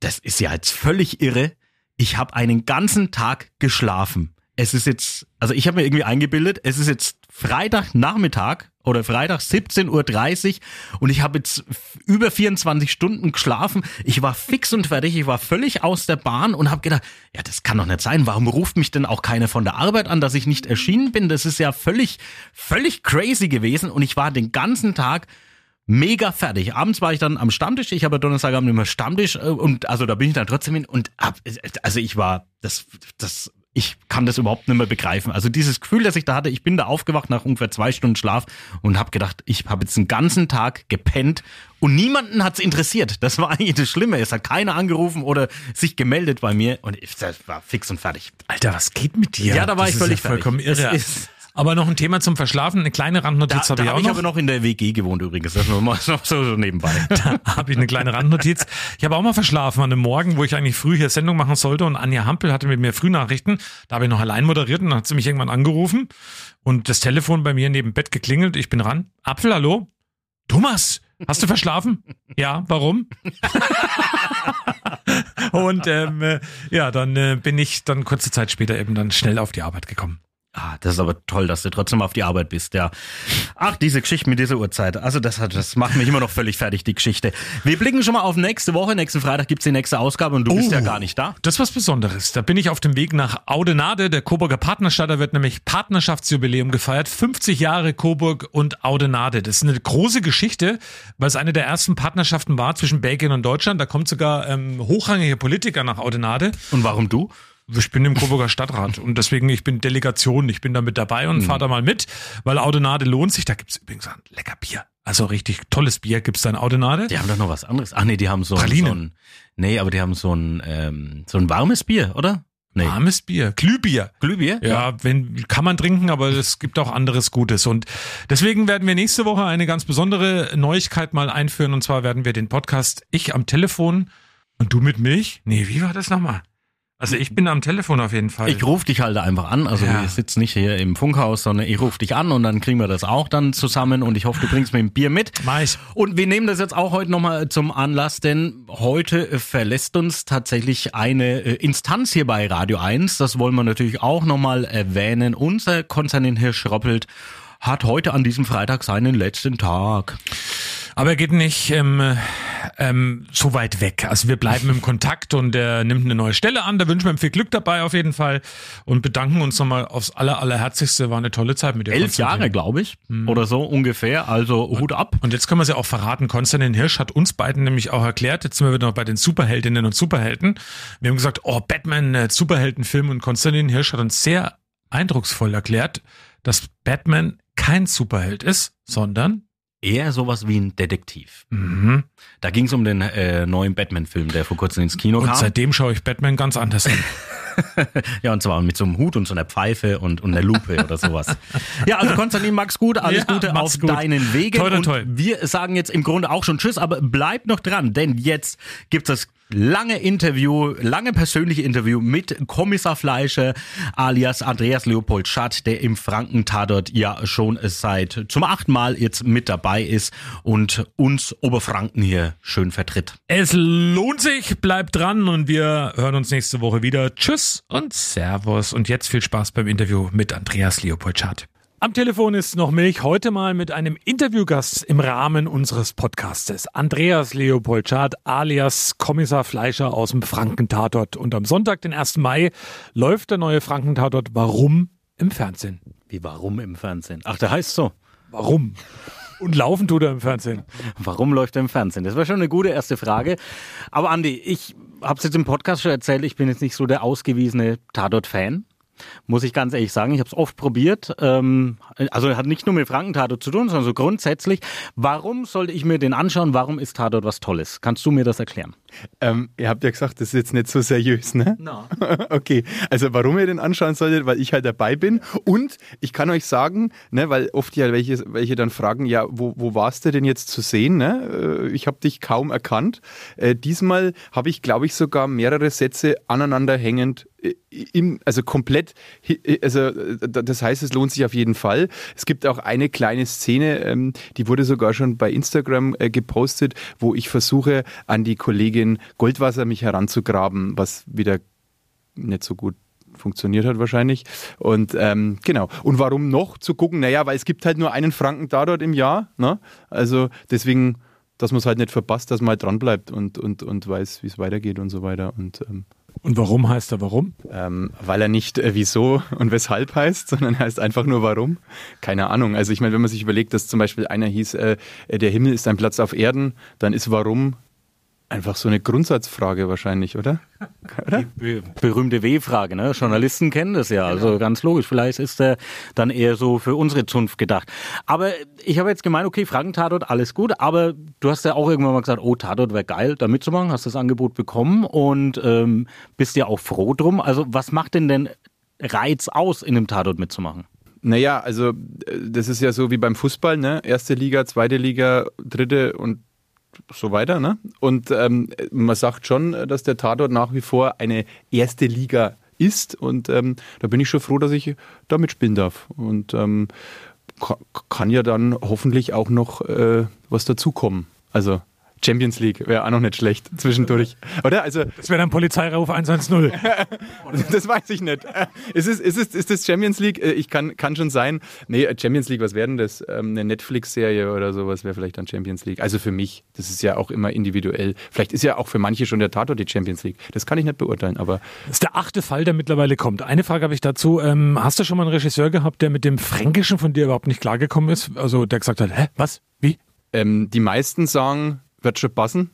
das ist ja jetzt völlig irre. Ich habe einen ganzen Tag geschlafen. Es ist jetzt, also ich habe mir irgendwie eingebildet, es ist jetzt Freitagnachmittag oder Freitag 17.30 Uhr und ich habe jetzt über 24 Stunden geschlafen. Ich war fix und fertig, ich war völlig aus der Bahn und habe gedacht, ja, das kann doch nicht sein. Warum ruft mich denn auch keiner von der Arbeit an, dass ich nicht erschienen bin? Das ist ja völlig, völlig crazy gewesen und ich war den ganzen Tag mega fertig. Abends war ich dann am Stammtisch. Ich habe Donnerstagabend immer Stammtisch äh, und also da bin ich dann trotzdem hin und ab, also ich war das das ich kann das überhaupt nicht mehr begreifen. Also dieses Gefühl, das ich da hatte, ich bin da aufgewacht nach ungefähr zwei Stunden Schlaf und habe gedacht, ich habe jetzt einen ganzen Tag gepennt und niemanden hat's interessiert. Das war eigentlich das Schlimme. Es hat keiner angerufen oder sich gemeldet bei mir und ich war fix und fertig. Alter, was geht mit dir? Ja, da war das ich völlig ja vollkommen fertig. irre. Es ist, aber noch ein Thema zum Verschlafen, eine kleine Randnotiz habe ich habe auch ich noch. aber noch in der WG gewohnt übrigens. Das nur mal so, so nebenbei. <laughs> Da habe ich eine kleine Randnotiz. Ich habe auch mal verschlafen an einem Morgen, wo ich eigentlich früh hier Sendung machen sollte und Anja Hampel hatte mit mir Frühnachrichten. Da habe ich noch allein moderiert und dann hat sie mich irgendwann angerufen und das Telefon bei mir neben Bett geklingelt. Ich bin ran. Apfel, hallo? Thomas, hast du verschlafen? ja, warum? <laughs> und ähm, äh, ja, dann äh, bin ich dann kurze Zeit später eben dann schnell auf die Arbeit gekommen. Ah, das ist aber toll, dass du trotzdem auf die Arbeit bist, ja. Ach, diese Geschichte mit dieser Uhrzeit. Also das hat, das macht mich immer noch völlig fertig, die Geschichte. Wir blicken schon mal auf nächste Woche. Nächsten Freitag gibt's die nächste Ausgabe und du bist Oh. ja gar nicht da. Das ist was Besonderes. Da bin ich auf dem Weg nach Audenade. Der Coburger Partnerstadt, da wird nämlich Partnerschaftsjubiläum gefeiert. 50 Jahre Coburg und Audenade. Das ist eine große Geschichte, weil es eine der ersten Partnerschaften war zwischen Belgien und Deutschland. Da kommt sogar ähm, hochrangige Politiker nach Audenade. Und warum du? Ich bin im Coburger Stadtrat und deswegen, ich bin Delegation, ich bin da mit dabei und Mhm. fahre da mal mit, weil Audenade lohnt sich. Da gibt's übrigens ein lecker Bier. Also richtig tolles Bier gibt's da in Audenade. Die haben doch noch was anderes. Ach nee, die haben so, so ein, nee, aber die haben so ein, ähm, so ein warmes Bier, oder? Nee. Warmes Bier, Glühbier. Glühbier? Ja, wenn kann man trinken, aber es gibt auch anderes Gutes. Und deswegen werden wir nächste Woche eine ganz besondere Neuigkeit mal einführen. Und zwar werden wir den Podcast Ich am Telefon und du mit Milch? Nee, wie war das nochmal? Also ich bin am Telefon auf jeden Fall. Ich rufe dich halt einfach an. Also Ja. wir sitzen nicht hier im Funkhaus, sondern ich rufe dich an und dann kriegen wir das auch dann zusammen und ich hoffe, du bringst mir ein Bier mit. Mais. Und wir nehmen das jetzt auch heute nochmal zum Anlass, denn heute äh, verlässt uns tatsächlich eine äh, Instanz hier bei Radio 1. Das wollen wir natürlich auch nochmal erwähnen. Unser Konstantin Hirsch-Roppelt hat heute an diesem Freitag seinen letzten Tag. Aber er geht nicht ähm, ähm, so weit weg. Also wir bleiben im Kontakt und er nimmt eine neue Stelle an. Da wünschen wir ihm viel Glück dabei auf jeden Fall und bedanken uns nochmal aufs aller, allerherzigste. War eine tolle Zeit mit dir. Elf. Jahre, glaube ich, oder so ungefähr. Also Hut ab. Und jetzt können wir es ja auch verraten. Konstantin Hirsch hat uns beiden nämlich auch erklärt, jetzt sind wir wieder noch bei den Superheldinnen und Superhelden. Wir haben gesagt, oh, Batman, äh, Superheldenfilm und Konstantin Hirsch hat uns sehr eindrucksvoll erklärt, dass Batman kein Superheld ist, sondern Eher sowas wie ein Detektiv. mhm. Da ging es um den äh, neuen Batman-Film, der vor kurzem ins Kino und kam. seitdem schaue ich Batman ganz anders an. <laughs> ja, und zwar mit so einem Hut und so einer Pfeife und, und einer Lupe oder sowas. <laughs> Ja, also Konstantin, Max gut, alles Ja, Gute mach's auf gut. deinen Wegen. Toi, toi, und wir sagen jetzt im Grunde auch schon Tschüss, aber bleibt noch dran, denn jetzt gibt es das lange Interview, lange persönliche Interview mit Kommissar Fleischer alias Andreas Leopold Schatt, der im Franken-Tatort ja schon seit zum achten Mal jetzt mit dabei ist und uns Oberfranken hier schön vertritt. Es lohnt sich, bleibt dran und wir hören uns nächste Woche wieder. Tschüss und Servus. Und jetzt viel Spaß beim Interview mit Andreas Leopold Schad. Am Telefon ist noch Milch, heute mal mit einem Interviewgast im Rahmen unseres Podcastes. Andreas Leopold Schad alias Kommissar Fleischer aus dem Frankentatort. Und am Sonntag, den 1. Mai, läuft der neue Frankentatort Warum im Fernsehen. Wie warum im Fernsehen? Ach, der heißt so. Warum? Und laufen tut er im Fernsehen. Warum läuft er im Fernsehen? Das war schon eine gute erste Frage. Aber Andi, ich habe es jetzt im Podcast schon erzählt, ich bin jetzt nicht so der ausgewiesene Tatort-Fan. Muss ich ganz ehrlich sagen, ich habe es oft probiert. Ähm, also hat nicht nur mit Frankentatort zu tun, sondern so grundsätzlich. Warum sollte ich mir den anschauen? Warum ist Tatort was Tolles? Kannst du mir das erklären? Ähm, ihr habt ja gesagt, das ist jetzt nicht so seriös, ne? No. <laughs> okay, also warum ihr den anschauen solltet, weil ich halt dabei bin und ich kann euch sagen, ne, weil oft ja welche, welche dann fragen, ja, wo, wo warst du denn jetzt zu sehen? Ne? Äh, ich habe dich kaum erkannt. Äh, diesmal habe ich, glaube ich, sogar mehrere Sätze aneinander hängend äh, im, also komplett, also das heißt, es lohnt sich auf jeden Fall. Es gibt auch eine kleine Szene, ähm, die wurde sogar schon bei Instagram gepostet, wo ich versuche, an die Kollegin Goldwasser mich heranzugraben, was wieder nicht so gut funktioniert hat wahrscheinlich. Und ähm, genau. Und warum noch zu gucken? Naja, weil es gibt halt nur einen Franken da dort im Jahr. Ne? Also deswegen, dass man es halt nicht verpasst, dass man halt dranbleibt und, und, und weiß, wie es weitergeht und so weiter. Und ähm, und warum heißt er warum? Ähm, weil er nicht äh, wieso und weshalb heißt, <laughs> sondern heißt einfach nur warum. Keine Ahnung. Also ich meine, wenn man sich überlegt, dass zum Beispiel einer hieß, äh, der Himmel ist ein Platz auf Erden, dann ist warum Einfach so eine Grundsatzfrage wahrscheinlich, oder? <laughs> oder? Die berühmte W-Frage, ne? Journalisten kennen das ja, also genau. ganz logisch. Vielleicht ist der dann eher so für unsere Zunft gedacht. Aber ich habe jetzt gemeint, okay, Franken-Tatort, alles gut, aber du hast ja auch irgendwann mal gesagt, oh, Tatort wäre geil, da mitzumachen, hast das Angebot bekommen und ähm, bist ja auch froh drum. Also was macht denn denn Reiz aus, in einem Tatort mitzumachen? Naja, also das ist ja so wie beim Fußball, ne? Erste Liga, zweite Liga, dritte und so weiter. Ne? Und ähm, man sagt schon, dass der Tatort nach wie vor eine erste Liga ist. Und ähm, da bin ich schon froh, dass ich da mitspielen darf. Und ähm, kann ja dann hoffentlich auch noch äh, was dazukommen. Also Champions League wäre auch noch nicht schlecht zwischendurch, oder? Also das wäre dann Polizeirauf 110. <laughs> das weiß ich nicht. Ist es ist es ist das Champions League? Äh, ich kann kann schon sein. Nee, Champions League, was wäre denn das? Ähm, eine Netflix Serie oder sowas wäre vielleicht dann Champions League. Also für mich, das ist ja auch immer individuell. Vielleicht ist ja auch für manche schon der Tatort die Champions League. Das kann ich nicht beurteilen, aber das ist der achte Fall, der mittlerweile kommt. Eine Frage habe ich dazu. Ähm, hast du schon mal einen Regisseur gehabt, der mit dem Fränkischen von dir überhaupt nicht klargekommen ist? Also der gesagt hat, hä, was, wie? Ähm, die meisten sagen, wird schon passen.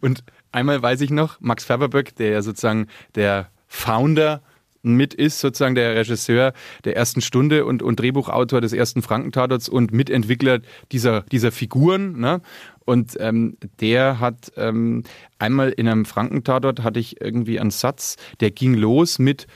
Und einmal weiß ich noch, Max Färberböck, der ja sozusagen der Founder mit ist, sozusagen der Regisseur der ersten Stunde und, und Drehbuchautor des ersten Frankentatorts und Mitentwickler dieser, dieser Figuren. Ne? Und ähm, der hat ähm, einmal in einem Frankentatort hatte ich irgendwie einen Satz, der ging los mit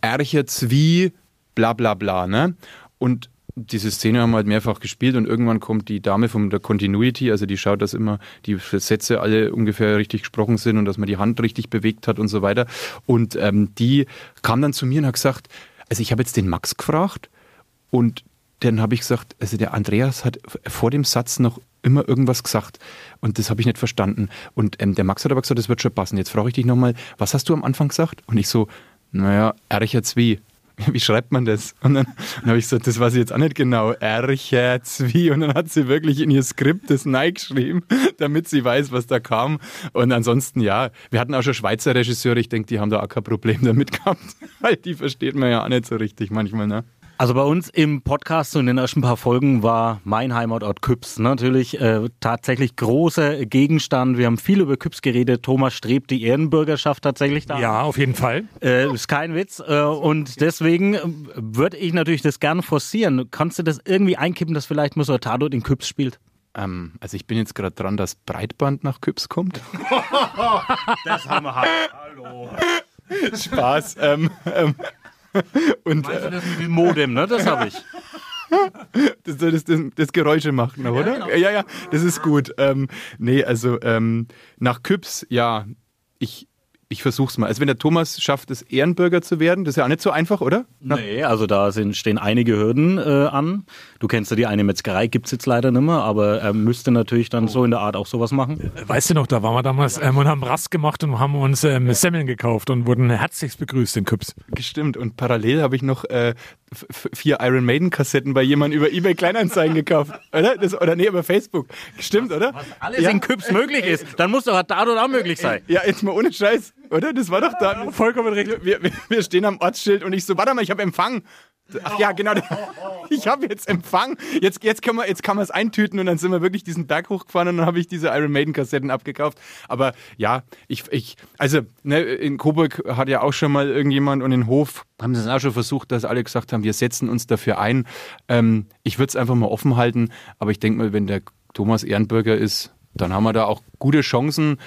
Ercher Zwie, bla bla bla. Ne? Und diese Szene haben wir halt mehrfach gespielt und irgendwann kommt die Dame von der Continuity, also die schaut, dass immer die Sätze alle ungefähr richtig gesprochen sind und dass man die Hand richtig bewegt hat und so weiter. Und ähm, die kam dann zu mir und hat gesagt, also ich habe jetzt den Max gefragt und dann habe ich gesagt, also der Andreas hat vor dem Satz noch immer irgendwas gesagt und das habe ich nicht verstanden. Und ähm, der Max hat aber gesagt, das wird schon passen. Jetzt frage ich dich nochmal, was hast du am Anfang gesagt? Und ich so, naja, Ercher Zwie. <laughs> wie schreibt man das? Und dann, dann habe ich gesagt, das weiß ich jetzt auch nicht genau. Ercher Zwie. Und dann hat sie wirklich in ihr Skript das Nike geschrieben, <laughs> damit sie weiß, was da kam. Und ansonsten, ja, wir hatten auch schon Schweizer Regisseure, ich denke, die haben da auch kein Problem damit <laughs> gehabt, weil die versteht man ja auch nicht so richtig manchmal, ne? Also bei uns im Podcast und in den ersten paar Folgen war mein Heimatort Küps natürlich äh, tatsächlich großer Gegenstand. Wir haben viel über Küps geredet. Thomas strebt die Ehrenbürgerschaft tatsächlich da. Ja, auf jeden Fall. Äh, ist kein Witz. Äh, und deswegen äh, würde ich natürlich das gerne forcieren. Kannst du das irgendwie einkippen, dass vielleicht Monsieur Tatort in Küps spielt? Ähm, also ich bin jetzt gerade dran, dass Breitband nach Küps kommt. <laughs> das haben wir halt. Hallo. Spaß. Ähm, ähm, <laughs> und, weißt du, das mit dem Modem, ne? Das habe ich. <laughs> Das, das, das, das, Geräusche macht, noch, oder? Ja, genau. ja, ja, das ist gut. Ähm, nee, also ähm, nach Küps, ja, ich ich versuch's mal. Also wenn der Thomas schafft, es Ehrenbürger zu werden, das ist ja auch nicht so einfach, oder? Nee, also da sind, stehen einige Hürden äh, an. Du kennst ja die eine Metzgerei, gibt's jetzt leider nicht mehr, aber er müsste natürlich dann so in der Art auch sowas machen. Weißt du noch, da waren wir damals ähm, und haben Rast gemacht und haben uns ähm, Semmeln gekauft und wurden herzlichst begrüßt in Küps. Gestimmt. Und parallel habe ich noch äh, vier Iron Maiden Kassetten bei jemandem über eBay Kleinanzeigen gekauft, <laughs> oder? Das, oder nee, über Facebook. Stimmt, oder? Alles in Küps möglich ist, dann muss doch da oder auch möglich sein. Ja, jetzt mal ohne Scheiß, oder? Das war doch da. vollkommen richtig. Wir, wir, wir stehen am Ortsschild und ich so, warte mal, ich habe Empfang. Ach ja, genau. <laughs> Ich habe jetzt Empfang. Jetzt, jetzt, können wir, jetzt kann man es eintüten und dann sind wir wirklich diesen Berg hochgefahren und dann habe ich diese Iron Maiden Kassetten abgekauft. Aber ja, ich, ich also ne, in Coburg hat ja auch schon mal irgendjemand und in Hof haben sie es auch schon versucht, dass alle gesagt haben, wir setzen uns dafür ein. Ähm, ich würde es einfach mal offen halten, aber ich denke mal, wenn der Thomas Ehrenbürger ist, dann haben wir da auch gute Chancen,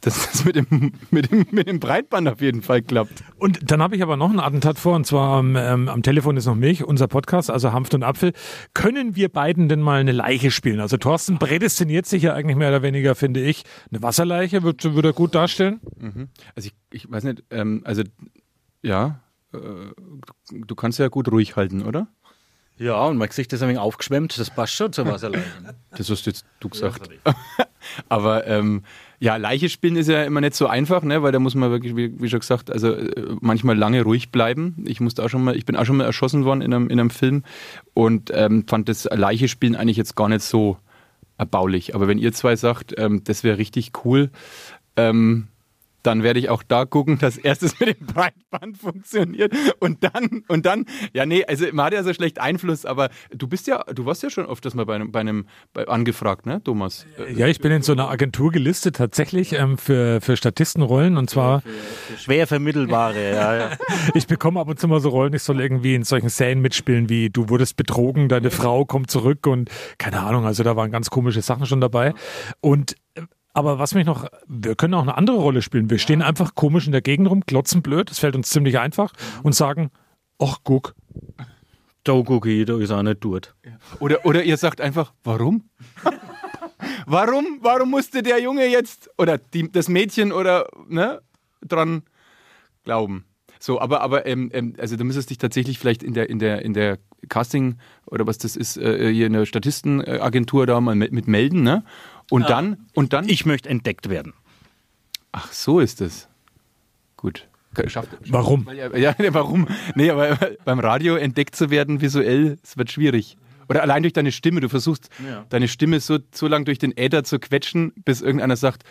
dass das mit dem, mit dem, mit dem Breitband auf jeden Fall klappt. Und dann habe ich aber noch ein Attentat vor, und zwar ähm, am Telefon ist noch mich, unser Podcast, also Hanft und Apfel. Können wir beiden denn mal eine Leiche spielen? Also Thorsten prädestiniert sich ja eigentlich mehr oder weniger, finde ich. Eine Wasserleiche würde würd er gut darstellen. Mhm. Also ich, ich weiß nicht, ähm, also ja, äh, du, du kannst ja gut ruhig halten, oder? Ja, und mein Gesicht ist ein wenig aufgeschwemmt, das passt schon zur Wasserleiche. Das hast jetzt du gesagt. <laughs> Aber ähm, ja, Leiche spielen ist ja immer nicht so einfach, ne? weil da muss man wirklich, wie, wie schon gesagt, also äh, manchmal lange ruhig bleiben. Ich musste auch schon mal, ich bin auch schon mal erschossen worden in einem, in einem Film und ähm, fand das Leiche spielen eigentlich jetzt gar nicht so erbaulich. Aber wenn ihr zwei sagt, ähm, das wäre richtig cool, ähm, dann werde ich auch da gucken, dass erstes mit dem Breitband funktioniert und dann, und dann, ja, nee, also man hat ja so schlecht Einfluss, aber du bist ja, du warst ja schon öfters mal bei einem, bei einem bei, angefragt, ne, Thomas? Ja, ich bin in so einer Agentur gelistet tatsächlich ähm, für, für Statistenrollen und zwar Schwer vermittelbare, ja, ja. <laughs> ich bekomme ab und zu mal so Rollen, ich soll irgendwie in solchen Serien mitspielen wie du wurdest betrogen, deine Frau kommt zurück und keine Ahnung, also da waren ganz komische Sachen schon dabei und äh, aber was mich noch, wir können auch eine andere Rolle spielen. Wir stehen einfach komisch in der Gegend rum, glotzen blöd, das fällt uns ziemlich einfach und sagen, ach guck, Da gucke ich, da ist auch nicht dort. Oder, oder ihr sagt einfach, warum? <laughs> warum? Warum musste der Junge jetzt oder die, das Mädchen oder ne, dran glauben? So, aber, aber ähm, ähm, also du müsstest dich tatsächlich vielleicht in der, in der, in der Casting oder was das ist, äh, hier in der Statistenagentur da mal mit, mit melden, ne? Und Ja. dann, und dann. Ich möchte entdeckt werden. Ach, so ist es. Gut. Schafft, Warum? Weil ja, <laughs> ja, warum? Nee, aber beim Radio entdeckt zu werden visuell, es wird schwierig. Oder allein durch deine Stimme. Du versuchst, Ja. deine Stimme so, so lang durch den Äther zu quetschen, bis irgendeiner sagt,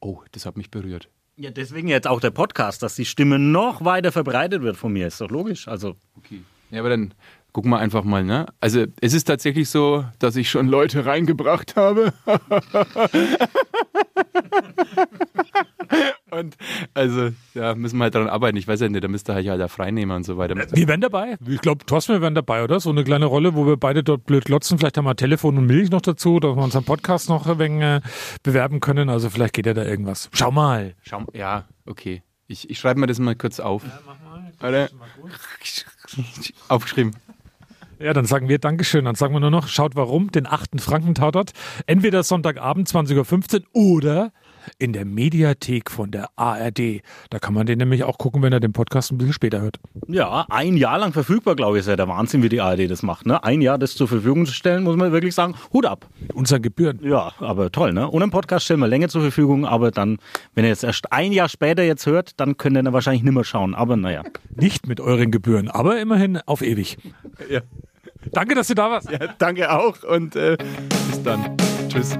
oh, das hat mich berührt. Ja, deswegen jetzt auch der Podcast, dass die Stimme noch weiter verbreitet wird von mir. Ist doch logisch. Also. Okay. Ja, aber dann gucken wir einfach mal, ne? Also es ist tatsächlich so, dass ich schon Leute reingebracht habe. <laughs> Und also, ja, müssen wir halt daran arbeiten. Ich weiß ja nicht, da müsste halt ja der Freinehmer und so weiter. wir wären dabei. Ich glaube, Thorsten, wir wären dabei, oder? So eine kleine Rolle, wo wir beide dort blöd glotzen. Vielleicht haben wir Telefon und Milch noch dazu, dass wir unseren Podcast noch ein wenig äh, bewerben können. Also vielleicht geht ja da irgendwas. Schau mal. Schau, ja, okay. Ich, ich schreibe mir das mal kurz auf. Ja, mach mal. <laughs> Aufgeschrieben. Ja, dann sagen wir Dankeschön. Dann sagen wir nur noch, schaut warum, den achten Franken-Tatort. Entweder Sonntagabend 20.15 Uhr oder in der Mediathek von der ARD. Da kann man den nämlich auch gucken, wenn er den Podcast ein bisschen später hört. Ja, ein Jahr lang verfügbar, glaube ich, ist ja der Wahnsinn, wie die ARD das macht. Ne? Ein Jahr das zur Verfügung zu stellen, muss man wirklich sagen, Hut ab. Mit unseren Gebühren. Ja, aber toll, ne? Ohne einen Podcast stellen wir länger zur Verfügung, aber dann, wenn ihr jetzt erst ein Jahr später jetzt hört, dann könnt ihr dann wahrscheinlich nicht mehr schauen. Aber naja. Nicht mit euren Gebühren, aber immerhin auf ewig. Ja. Danke, dass du da warst. Ja, danke auch und äh, bis dann. Tschüss.